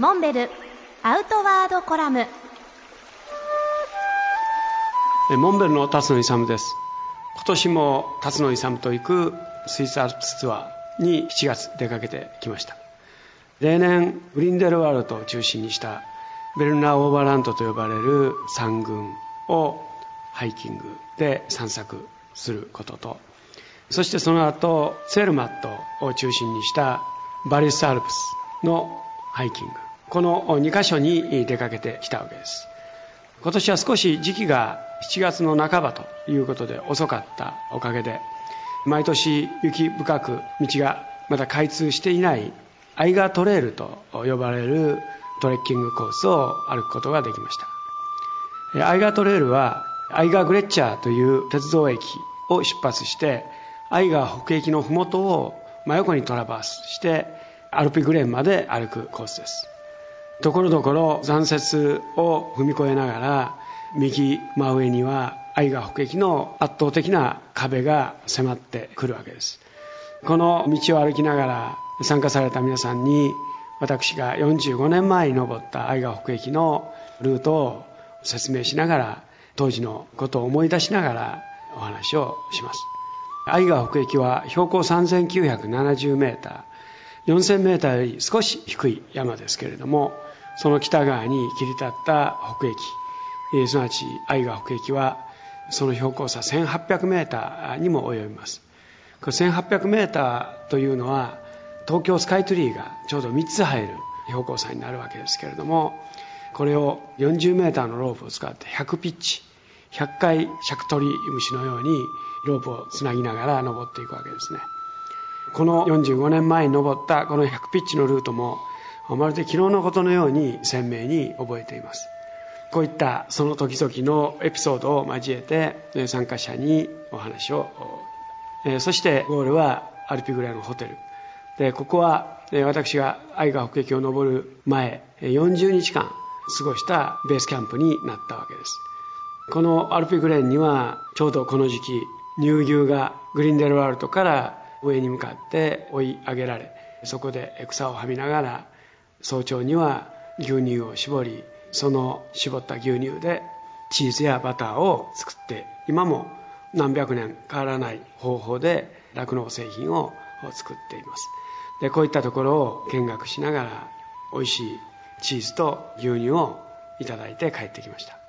モンベルアウトワードコラム。モンベルの辰野勇です。今年も辰野勇と行くスイスアルプスツアーに7月出かけてきました。例年グリンデルワールドを中心にしたベルナーオーバーランドと呼ばれる山群をハイキングで散策することと。そしてその後セルマットを中心にしたバリスアルプスのハイキング。この2カ所に出かけてきたわけです。今年は少し時期が7月の半ばということで遅かったおかげで毎年雪深く道がまだ開通していないアイガートレイルと呼ばれるトレッキングコースを歩くことができました。アイガートレイルはアイガーグレッチャーという鉄道駅を出発してアイガー北駅の麓を真横にトラバースしてアルピグレーンまで歩くコースです。ところどころ残雪を踏み越えながら右真上には愛川北駅の圧倒的な壁が迫ってくるわけです。この道を歩きながら参加された皆さんに私が45年前に登った愛川北駅のルートを説明しながら当時のことを思い出しながらお話をします。愛川北駅は標高3970メーター4000メーターより少し低い山ですけれどもその北側に切り立った北駅すなわち愛川北駅はその標高差1800メーターにも及びます。これ1800メーターというのは東京スカイツリーがちょうど3つ入る標高差になるわけですけれどもこれを40メーターのロープを使って100ピッチ100回尺取り虫のようにロープをつなぎながら登っていくわけですね。この45年前に登ったこの100ピッチのルートもまるで昨日のことのように鮮明に覚えています。こういったその時々のエピソードを交えて参加者にお話をそしてゴールはアルピグレのホテル。でここは私が愛川北駅を登る前40日間過ごしたベースキャンプになったわけです。このアルピグレーンにはちょうどこの時期乳牛がグリンデルワールドから上に向かって追い上げられそこで草をはみながら早朝には牛乳を絞りその絞った牛乳でチーズやバターを作って今も何百年変わらない方法で酪農製品を作っています。でこういったところを見学しながら美味しいチーズと牛乳をいただいて帰ってきました。